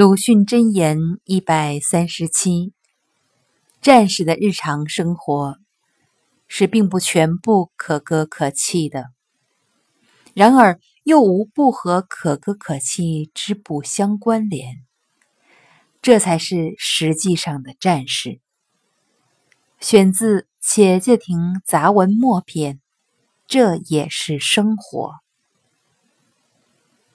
鲁迅箴言一百三十七战士的日常生活是并不全部可歌可泣的。然而又无不和可歌可泣之不相关联这才是实际上的战士。选自且介亭杂文末篇这也是生活。